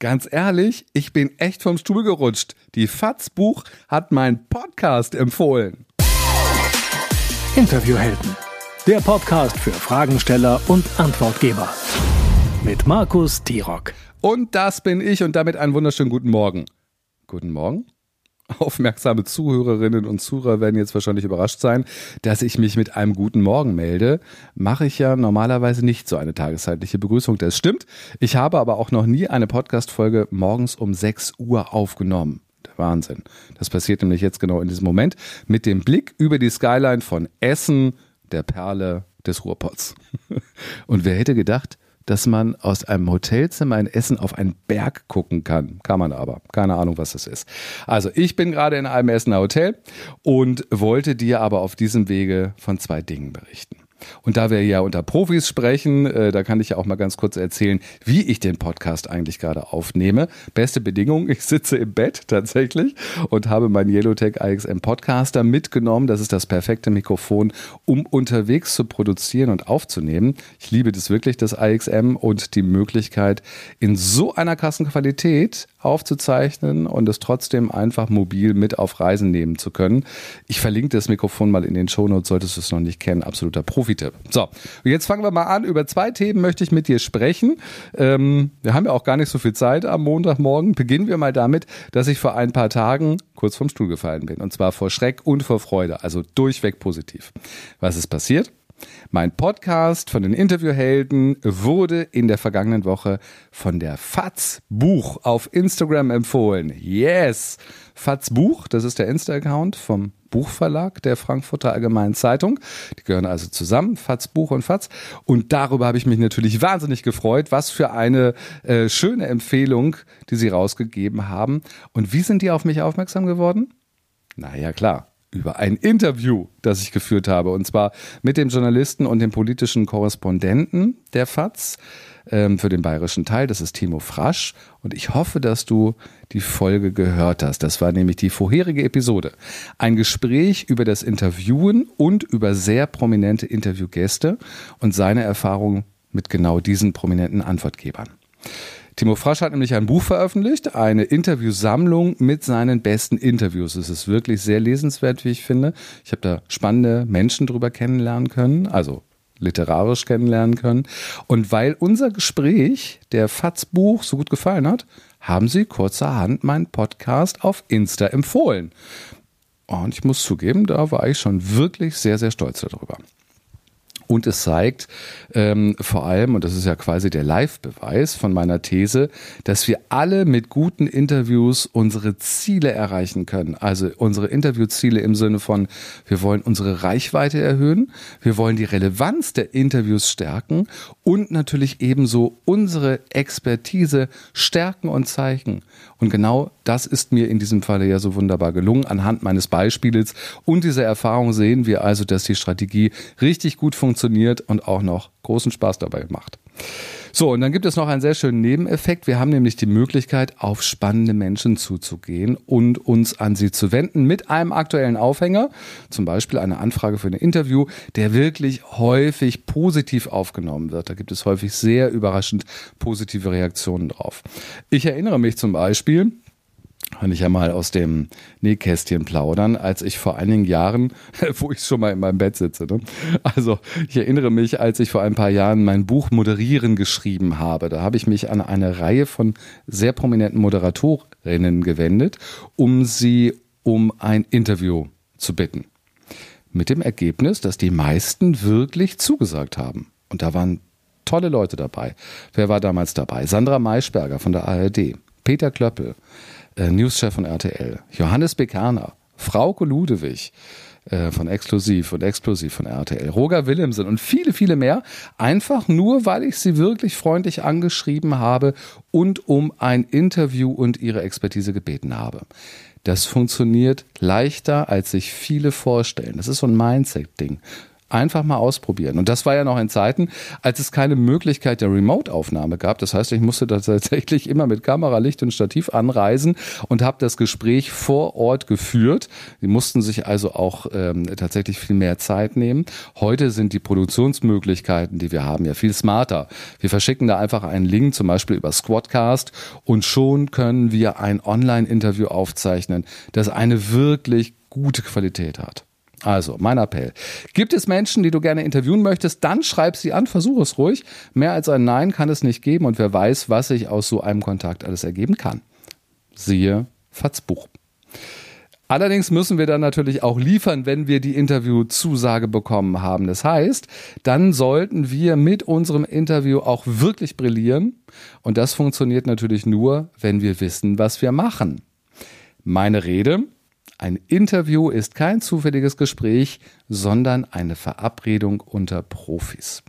Ganz ehrlich, ich bin echt vom Stuhl gerutscht. Die FATS Buch hat mein Podcast empfohlen. Interviewhelden. Der Podcast für Fragensteller und Antwortgeber. Mit Markus Tirock. Und das bin ich und damit einen wunderschönen guten Morgen. Guten Morgen? Aufmerksame Zuhörerinnen und Zuhörer werden jetzt wahrscheinlich überrascht sein, dass ich mich mit einem guten Morgen melde. Mache ich ja normalerweise nicht so eine tageszeitliche Begrüßung. Das stimmt. Ich habe aber auch noch nie eine Podcast-Folge morgens um 6 Uhr aufgenommen. Der Wahnsinn. Das passiert nämlich jetzt genau in diesem Moment mit dem Blick über die Skyline von Essen, der Perle des Ruhrpots. Und wer hätte gedacht, dass man aus einem Hotelzimmer in Essen auf einen Berg gucken kann. Kann man aber. Keine Ahnung, was das ist. Also ich bin gerade in einem Essener Hotel und wollte dir aber auf diesem Wege von zwei Dingen berichten. Und da wir ja unter Profis sprechen, äh, da kann ich ja auch mal ganz kurz erzählen, wie ich den Podcast eigentlich gerade aufnehme. Beste Bedingung, ich sitze im Bett tatsächlich und habe meinen Yellowtech IXM Podcaster mitgenommen. Das ist das perfekte Mikrofon, um unterwegs zu produzieren und aufzunehmen. Ich liebe das wirklich, das IXM und die Möglichkeit, in so einer Kassenqualität aufzuzeichnen und es trotzdem einfach mobil mit auf Reisen nehmen zu können. Ich verlinke das Mikrofon mal in den Shownotes, solltest du es noch nicht kennen. Absoluter Profi-Tipp. So, jetzt fangen wir mal an. Über zwei Themen möchte ich mit dir sprechen. Ähm, wir haben ja auch gar nicht so viel Zeit am Montagmorgen. Beginnen wir mal damit, dass ich vor ein paar Tagen kurz vom Stuhl gefallen bin. Und zwar vor Schreck und vor Freude. Also durchweg positiv. Was ist passiert? Mein Podcast von den Interviewhelden wurde in der vergangenen Woche von der FATS Buch auf Instagram empfohlen. Yes! FATS Buch, das ist der Insta-Account vom Buchverlag der Frankfurter Allgemeinen Zeitung. Die gehören also zusammen, FATS Buch und FATS. Und darüber habe ich mich natürlich wahnsinnig gefreut. Was für eine äh, schöne Empfehlung, die sie rausgegeben haben. Und wie sind die auf mich aufmerksam geworden? Naja, klar über ein Interview, das ich geführt habe, und zwar mit dem Journalisten und dem politischen Korrespondenten der FAZ ähm, für den bayerischen Teil. Das ist Timo Frasch. Und ich hoffe, dass du die Folge gehört hast. Das war nämlich die vorherige Episode. Ein Gespräch über das Interviewen und über sehr prominente Interviewgäste und seine Erfahrungen mit genau diesen prominenten Antwortgebern. Timo Frasch hat nämlich ein Buch veröffentlicht, eine Interviewsammlung mit seinen besten Interviews. Es ist wirklich sehr lesenswert, wie ich finde. Ich habe da spannende Menschen drüber kennenlernen können, also literarisch kennenlernen können. Und weil unser Gespräch der FATS-Buch so gut gefallen hat, haben sie kurzerhand meinen Podcast auf Insta empfohlen. Und ich muss zugeben, da war ich schon wirklich sehr, sehr stolz darüber. Und es zeigt ähm, vor allem, und das ist ja quasi der Live-Beweis von meiner These, dass wir alle mit guten Interviews unsere Ziele erreichen können. Also unsere Interviewziele im Sinne von, wir wollen unsere Reichweite erhöhen, wir wollen die Relevanz der Interviews stärken und natürlich ebenso unsere Expertise stärken und zeigen. Und genau das ist mir in diesem Falle ja so wunderbar gelungen. Anhand meines Beispiels und dieser Erfahrung sehen wir also, dass die Strategie richtig gut funktioniert und auch noch großen Spaß dabei macht. So, und dann gibt es noch einen sehr schönen Nebeneffekt. Wir haben nämlich die Möglichkeit, auf spannende Menschen zuzugehen und uns an sie zu wenden mit einem aktuellen Aufhänger, zum Beispiel eine Anfrage für ein Interview, der wirklich häufig positiv aufgenommen wird. Da gibt es häufig sehr überraschend positive Reaktionen drauf. Ich erinnere mich zum Beispiel, kann ich ja mal aus dem Nähkästchen plaudern, als ich vor einigen Jahren, wo ich schon mal in meinem Bett sitze, ne? also ich erinnere mich, als ich vor ein paar Jahren mein Buch Moderieren geschrieben habe, da habe ich mich an eine Reihe von sehr prominenten Moderatorinnen gewendet, um sie um ein Interview zu bitten. Mit dem Ergebnis, dass die meisten wirklich zugesagt haben. Und da waren tolle Leute dabei. Wer war damals dabei? Sandra Maischberger von der ARD, Peter Klöppel, äh, Newschef von RTL, Johannes Bekerner, Frauke Ludewig äh, von Exklusiv und Explosiv von RTL, Roger Willemsen und viele, viele mehr, einfach nur, weil ich sie wirklich freundlich angeschrieben habe und um ein Interview und ihre Expertise gebeten habe. Das funktioniert leichter, als sich viele vorstellen. Das ist so ein Mindset-Ding. Einfach mal ausprobieren. Und das war ja noch in Zeiten, als es keine Möglichkeit der Remote-Aufnahme gab. Das heißt, ich musste da tatsächlich immer mit Kamera, Licht und Stativ anreisen und habe das Gespräch vor Ort geführt. Die mussten sich also auch ähm, tatsächlich viel mehr Zeit nehmen. Heute sind die Produktionsmöglichkeiten, die wir haben, ja viel smarter. Wir verschicken da einfach einen Link, zum Beispiel über Squadcast, und schon können wir ein Online-Interview aufzeichnen, das eine wirklich gute Qualität hat. Also, mein Appell. Gibt es Menschen, die du gerne interviewen möchtest, dann schreib sie an, versuch es ruhig. Mehr als ein Nein kann es nicht geben und wer weiß, was sich aus so einem Kontakt alles ergeben kann. Siehe Fatzbuch. Allerdings müssen wir dann natürlich auch liefern, wenn wir die Interviewzusage bekommen haben. Das heißt, dann sollten wir mit unserem Interview auch wirklich brillieren. Und das funktioniert natürlich nur, wenn wir wissen, was wir machen. Meine Rede, ein Interview ist kein zufälliges Gespräch, sondern eine Verabredung unter Profis.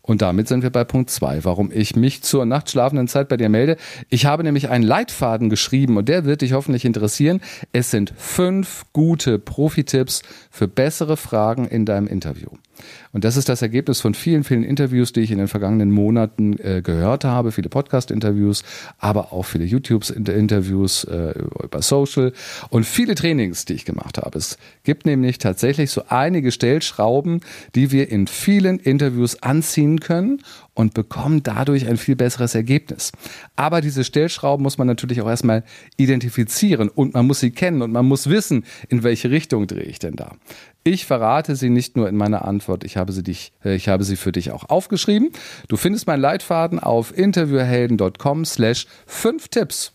Und damit sind wir bei Punkt zwei, warum ich mich zur nachtschlafenden Zeit bei dir melde. Ich habe nämlich einen Leitfaden geschrieben und der wird dich hoffentlich interessieren. Es sind fünf gute Profi-Tipps für bessere Fragen in deinem Interview. Und das ist das Ergebnis von vielen, vielen Interviews, die ich in den vergangenen Monaten äh, gehört habe, viele Podcast-Interviews, aber auch viele YouTube-Interviews äh, über Social und viele Trainings, die ich gemacht habe. Es gibt nämlich tatsächlich so einige Stellschrauben, die wir in vielen Interviews anziehen können und bekommen dadurch ein viel besseres Ergebnis. Aber diese Stellschrauben muss man natürlich auch erstmal identifizieren und man muss sie kennen und man muss wissen, in welche Richtung drehe ich denn da. Ich verrate sie nicht nur in meiner Antwort, ich habe sie, dich, äh, ich habe sie für dich auch aufgeschrieben. Du findest meinen Leitfaden auf interviewhelden.com slash fünf Tipps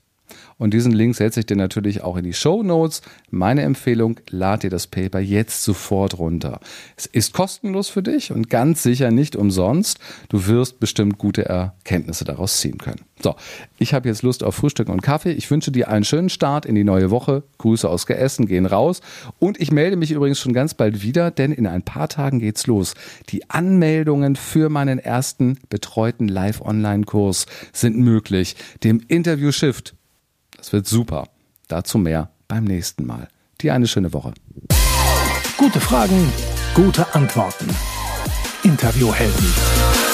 und diesen Link setze ich dir natürlich auch in die Show Notes. Meine Empfehlung, lad dir das Paper jetzt sofort runter. Es ist kostenlos für dich und ganz sicher nicht umsonst. Du wirst bestimmt gute Erkenntnisse daraus ziehen können. So, ich habe jetzt Lust auf Frühstück und Kaffee. Ich wünsche dir einen schönen Start in die neue Woche. Grüße aus Geessen gehen raus. Und ich melde mich übrigens schon ganz bald wieder, denn in ein paar Tagen geht's los. Die Anmeldungen für meinen ersten betreuten Live-Online-Kurs sind möglich. Dem Interview Shift das wird super. Dazu mehr beim nächsten Mal. Dir eine schöne Woche. Gute Fragen, gute Antworten. Interviewhelden.